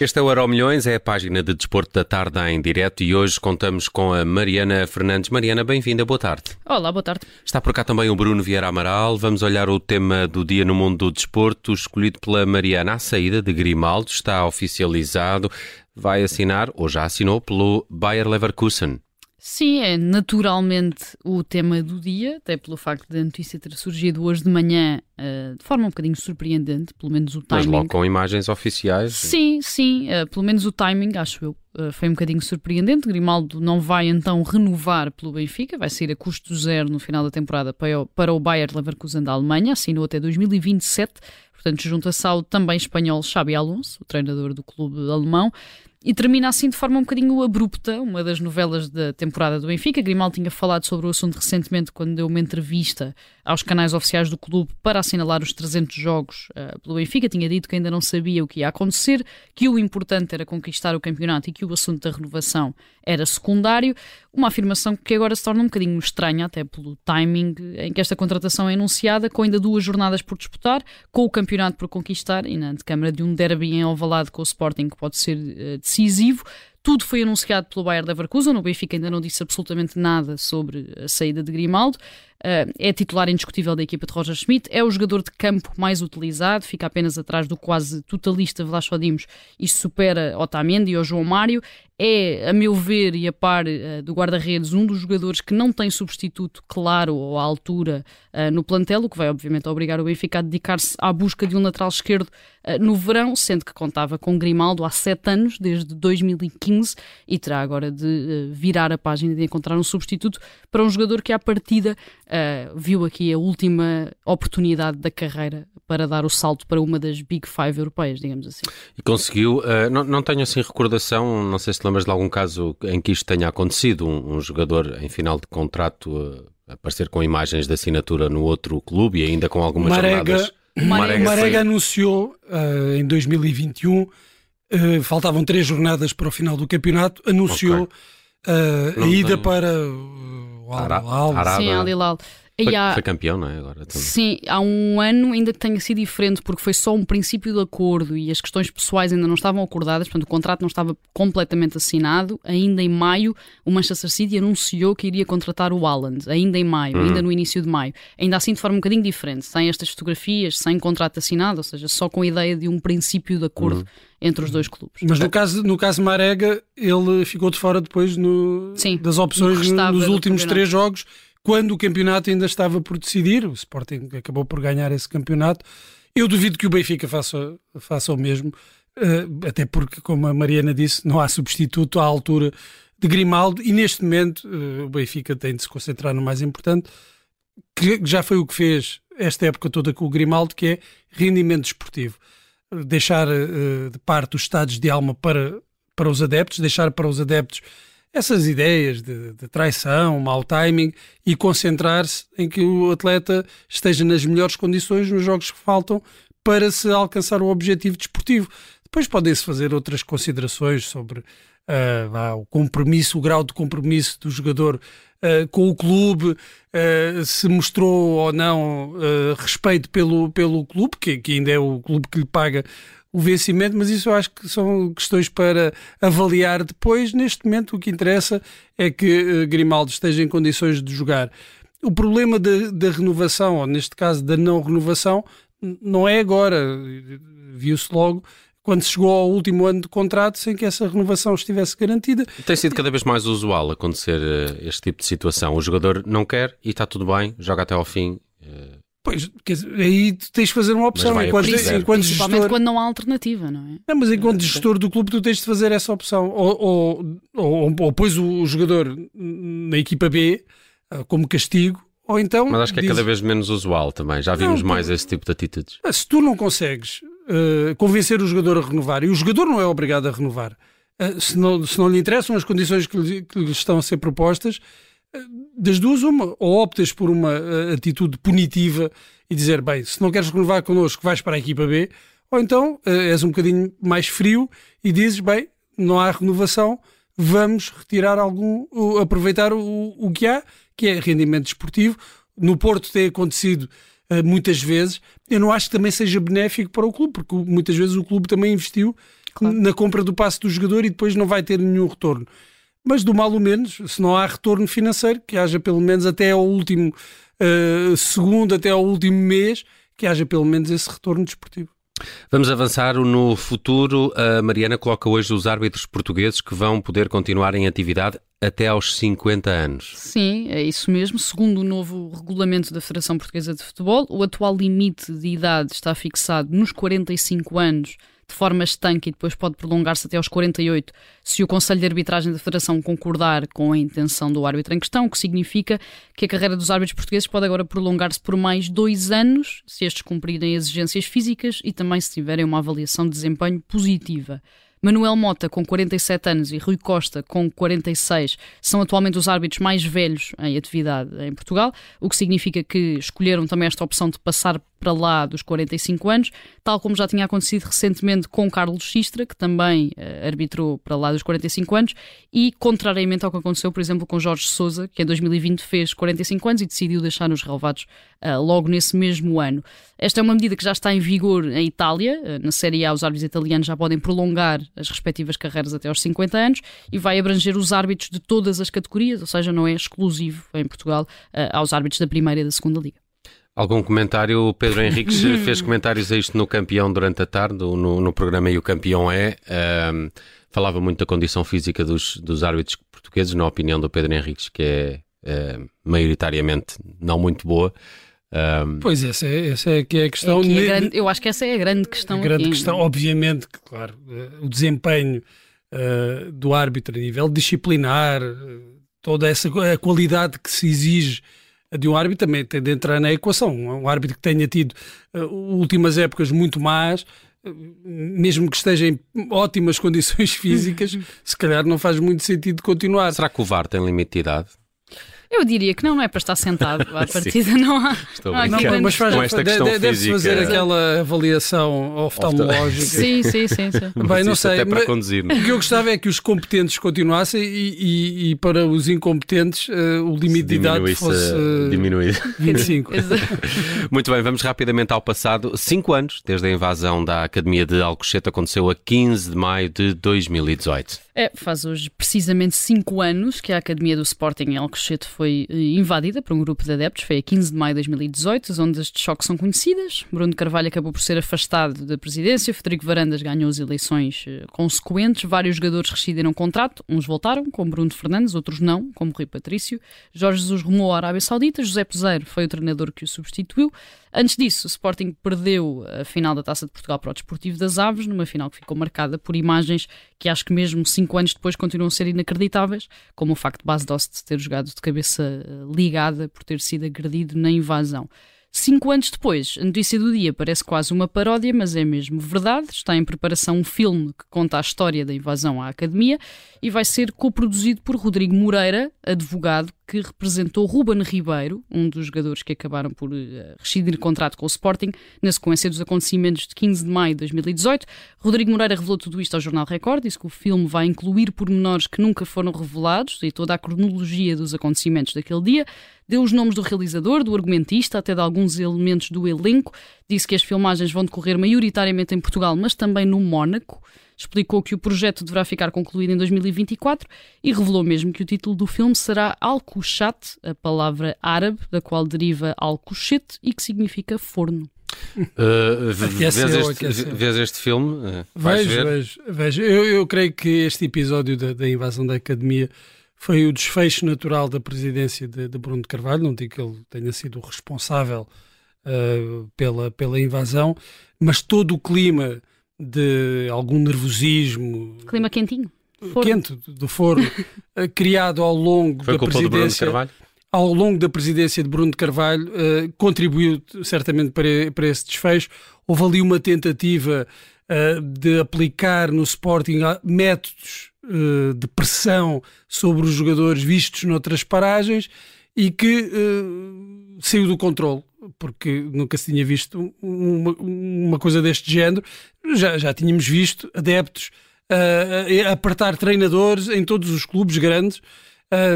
Este é o Euro Milhões, é a página de desporto da tarde em direto e hoje contamos com a Mariana Fernandes. Mariana, bem-vinda, boa tarde. Olá, boa tarde. Está por cá também o Bruno Vieira Amaral. Vamos olhar o tema do dia no mundo do desporto, escolhido pela Mariana à saída de Grimaldo, está oficializado, vai assinar, ou já assinou, pelo Bayer Leverkusen. Sim, é naturalmente o tema do dia, até pelo facto da notícia ter surgido hoje de manhã uh, de forma um bocadinho surpreendente, pelo menos o timing. Mas logo com imagens oficiais. Sim, sim, uh, pelo menos o timing, acho eu, uh, foi um bocadinho surpreendente. Grimaldo não vai então renovar pelo Benfica, vai sair a custo zero no final da temporada para o, para o Bayer Leverkusen da Alemanha, assinou até 2027. Portanto, junta-se ao também espanhol Xabi Alonso, o treinador do clube alemão. E termina assim de forma um bocadinho abrupta, uma das novelas da temporada do Benfica. Grimaldo tinha falado sobre o assunto recentemente quando deu uma entrevista aos canais oficiais do clube para assinalar os 300 jogos uh, pelo Benfica. Tinha dito que ainda não sabia o que ia acontecer, que o importante era conquistar o campeonato e que o assunto da renovação era secundário. Uma afirmação que agora se torna um bocadinho estranha, até pelo timing em que esta contratação é anunciada, com ainda duas jornadas por disputar, com o campeonato por conquistar e na antecâmara de um derby em Alvalade com o Sporting que pode ser uh, decisivo. Tudo foi anunciado pelo Bayer Leverkusen, o Benfica ainda não disse absolutamente nada sobre a saída de Grimaldo. Uh, é titular indiscutível da equipa de Roger Schmidt, é o jogador de campo mais utilizado, fica apenas atrás do quase totalista Vlacho Dimos e supera Otamendi ou João Mário. É, a meu ver e a par uh, do guarda-redes, um dos jogadores que não tem substituto claro ou à altura uh, no plantel, o que vai obviamente obrigar o Benfica a dedicar-se à busca de um lateral esquerdo no verão, sendo que contava com Grimaldo há sete anos, desde 2015, e terá agora de virar a página de encontrar um substituto para um jogador que à partida uh, viu aqui a última oportunidade da carreira para dar o salto para uma das Big Five europeias, digamos assim. E conseguiu, uh, não, não tenho assim recordação, não sei se lembras de algum caso em que isto tenha acontecido, um, um jogador em final de contrato uh, aparecer com imagens de assinatura no outro clube e ainda com algumas Marega, jornadas. Marega, Marega anunciou uh, em 2021, faltavam três jornadas para o final do campeonato, anunciou okay. a ida tenho... para Al Hilal. Sim, Al Hilal. Foi, há, foi, campeão, não é? Agora, também. Sim, há um ano ainda que tenha sido diferente, porque foi só um princípio de acordo e as questões pessoais ainda não estavam acordadas, portanto o contrato não estava completamente assinado. Ainda em maio, o Manchester City anunciou que iria contratar o Haaland, ainda em maio, hum. ainda no início de maio. Ainda assim de forma um bocadinho diferente, sem estas fotografias, sem contrato assinado, ou seja, só com a ideia de um princípio de acordo. Hum entre os dois clubes. Mas no caso, no caso Marega, ele ficou de fora depois no, Sim, das opções nos últimos três jogos quando o campeonato ainda estava por decidir, o Sporting acabou por ganhar esse campeonato. Eu duvido que o Benfica faça, faça o mesmo, uh, até porque, como a Mariana disse, não há substituto à altura de Grimaldo e neste momento uh, o Benfica tem de se concentrar no mais importante, que já foi o que fez esta época toda com o Grimaldo, que é rendimento desportivo. Deixar uh, de parte os estados de alma para, para os adeptos, deixar para os adeptos essas ideias de, de traição, mau timing e concentrar-se em que o atleta esteja nas melhores condições nos jogos que faltam para se alcançar o objetivo desportivo. Depois podem-se fazer outras considerações sobre uh, o compromisso, o grau de compromisso do jogador uh, com o clube, uh, se mostrou ou não respeito pelo, pelo clube, que, que ainda é o clube que lhe paga o vencimento, mas isso eu acho que são questões para avaliar depois. Neste momento, o que interessa é que uh, Grimaldo esteja em condições de jogar. O problema da renovação, ou neste caso da não renovação, não é agora. Viu-se logo quando chegou ao último ano de contrato sem que essa renovação estivesse garantida. Tem sido cada vez mais usual acontecer uh, este tipo de situação. O jogador não quer e está tudo bem, joga até ao fim. Pois, dizer, aí tens de fazer uma opção. Enquanto, enquanto gestor, quando não há alternativa, não é? Não, mas enquanto gestor do clube, tu tens de fazer essa opção. Ou, ou, ou, ou pões o jogador na equipa B ah, como castigo, ou então. Mas acho que é cada vez menos usual também. Já vimos não, mais esse tipo de atitudes. Se tu não consegues uh, convencer o jogador a renovar, e o jogador não é obrigado a renovar, uh, se, não, se não lhe interessam as condições que lhe, que lhe estão a ser propostas das duas, uma, ou optas por uma uh, atitude punitiva e dizer, bem, se não queres renovar connosco, vais para a equipa B, ou então uh, és um bocadinho mais frio e dizes, bem, não há renovação, vamos retirar algum, aproveitar o, o que há, que é rendimento desportivo. No Porto tem acontecido muitas vezes. Eu não acho que também seja benéfico para o clube, porque muitas vezes o clube também investiu claro. na compra do passe do jogador e depois não vai ter nenhum retorno. Mas do mal ou menos, se não há retorno financeiro, que haja pelo menos até ao último uh, segundo, até ao último mês, que haja pelo menos esse retorno desportivo. Vamos avançar no futuro. A Mariana coloca hoje os árbitros portugueses que vão poder continuar em atividade até aos 50 anos. Sim, é isso mesmo. Segundo o novo regulamento da Federação Portuguesa de Futebol, o atual limite de idade está fixado nos 45 anos de forma estanque e depois pode prolongar-se até aos 48 se o Conselho de Arbitragem da Federação concordar com a intenção do árbitro em questão, o que significa que a carreira dos árbitros portugueses pode agora prolongar-se por mais dois anos se estes cumprirem exigências físicas e também se tiverem uma avaliação de desempenho positiva. Manuel Mota, com 47 anos, e Rui Costa, com 46, são atualmente os árbitros mais velhos em atividade em Portugal, o que significa que escolheram também esta opção de passar para lá dos 45 anos, tal como já tinha acontecido recentemente com Carlos Xistra, que também uh, arbitrou para lá dos 45 anos, e contrariamente ao que aconteceu, por exemplo, com Jorge Souza, que em 2020 fez 45 anos e decidiu deixar os relevados uh, logo nesse mesmo ano. Esta é uma medida que já está em vigor em Itália, uh, na Série A os árbitros italianos já podem prolongar as respectivas carreiras até aos 50 anos e vai abranger os árbitros de todas as categorias, ou seja, não é exclusivo em Portugal aos árbitros da primeira e da segunda liga. Algum comentário? O Pedro Henriques fez comentários a isto no Campeão durante a tarde, no, no programa E o Campeão é. Um, falava muito da condição física dos, dos árbitros portugueses, na opinião do Pedro Henriques, que é, é maioritariamente não muito boa. Um... Pois, essa é, essa é que é a questão. É que é grande, eu acho que essa é a grande questão. A grande aqui. questão, obviamente, que, claro, eh, o desempenho uh, do árbitro a nível disciplinar, uh, toda essa a qualidade que se exige de um árbitro também tem de entrar na equação. Um árbitro que tenha tido uh, últimas épocas muito más, uh, mesmo que esteja em ótimas condições físicas, se calhar não faz muito sentido continuar. Será que o VAR tem limite de idade? Eu diria que não, não é para estar sentado. À partida não há. Estou não, não, mas faz, com esta questão deve, deve fazer aquela avaliação oftalmológica. sim, sim, sim. sim. Bem, não sei. Até para conduzir. O que eu gostava é que os competentes continuassem e, e, e para os incompetentes uh, o limite de idade fosse uh, diminuído. 25. Muito bem, vamos rapidamente ao passado. Cinco anos desde a invasão da Academia de Alcochete aconteceu a 15 de maio de 2018. É, faz hoje precisamente cinco anos que a Academia do Sporting em Alcochete foi eh, invadida por um grupo de adeptos. Foi a 15 de maio de 2018. As ondas de choque são conhecidas. Bruno Carvalho acabou por ser afastado da presidência. Federico Varandas ganhou as eleições eh, consequentes. Vários jogadores rescindiram contrato. Uns voltaram, como Bruno Fernandes, outros não, como Rui Patrício. Jorge Jesus rumou à Arábia Saudita. José Peseiro foi o treinador que o substituiu. Antes disso, o Sporting perdeu a final da Taça de Portugal para o Desportivo das Aves, numa final que ficou marcada por imagens que acho que mesmo cinco anos depois continuam a ser inacreditáveis, como o facto de Bas Dost ter jogado de cabeça eh, ligada por ter sido agredido na invasão. Cinco anos depois, a notícia do dia parece quase uma paródia, mas é mesmo verdade. Está em preparação um filme que conta a história da invasão à academia e vai ser coproduzido por Rodrigo Moreira, advogado que representou Ruben Ribeiro, um dos jogadores que acabaram por uh, rescindir contrato com o Sporting na sequência dos acontecimentos de 15 de maio de 2018. Rodrigo Moreira revelou tudo isto ao Jornal Record, disse que o filme vai incluir pormenores que nunca foram revelados e toda a cronologia dos acontecimentos daquele dia. Deu os nomes do realizador, do argumentista, até de alguns elementos do elenco. Disse que as filmagens vão decorrer maioritariamente em Portugal, mas também no Mónaco explicou que o projeto deverá ficar concluído em 2024 e revelou mesmo que o título do filme será Al-Kushat, a palavra árabe da qual deriva Al-Kushet e que significa forno. Uh, vês, este, vês, este, filme? Uh, vejo, vejo, vejo. Eu, eu, creio que este episódio da, da, invasão da academia foi o desfecho natural da presidência de, de Bruno de Carvalho. Não digo que ele tenha sido o responsável uh, pela, pela invasão, mas todo o clima de algum nervosismo. Clima quentinho. Forno. Quente, do forno, eh, criado ao longo Foi da presidência. Ao longo da presidência de Bruno de Carvalho, uh, contribuiu certamente para, para esse desfecho. Houve ali uma tentativa uh, de aplicar no Sporting métodos uh, de pressão sobre os jogadores vistos noutras paragens e que saiu do controle porque nunca se tinha visto uma, uma coisa deste género. Já, já tínhamos visto adeptos uh, apertar treinadores em todos os clubes grandes.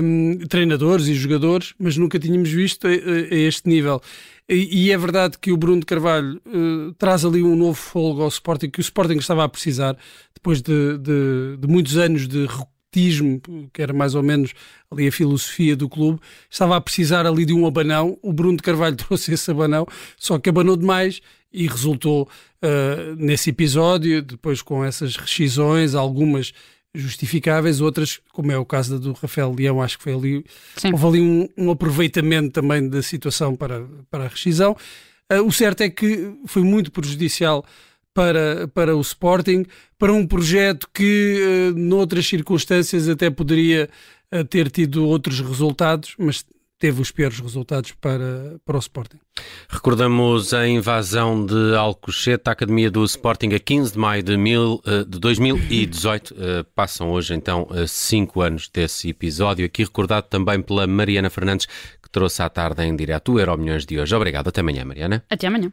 um, treinadores e jogadores, mas nunca tínhamos visto a, a este nível. E, e, é verdade que o Bruno de Carvalho uh, traz ali um novo fogo ao Sporting, que o Sporting estava a precisar, depois de, de, de muitos anos de que era mais ou menos ali a filosofia do clube, estava a precisar ali de um abanão. O Bruno de Carvalho trouxe esse abanão, só que abanou demais e resultou uh, nesse episódio, depois com essas rescisões, algumas justificáveis, outras, como é o caso do Rafael Leão, acho que foi ali, Sim. houve ali um, um, aproveitamento também da situação para, para a rescisão. Uh, o certo é que foi muito prejudicial para, para o Sporting, para um projeto que, uh, noutras circunstâncias, até poderia uh, ter tido outros resultados, mas teve os piores resultados para, para o Sporting. Recordamos a invasão de Alcochete, a Academia do Sporting, a 15 de maio de, mil, eh, de 2018. Eh, passam hoje, então, eh, cinco anos desse episódio. Aqui recordado também pela Mariana Fernandes, que trouxe à tarde em direto o Euro Milhões de hoje. Obrigado. Até amanhã, Mariana. Até amanhã.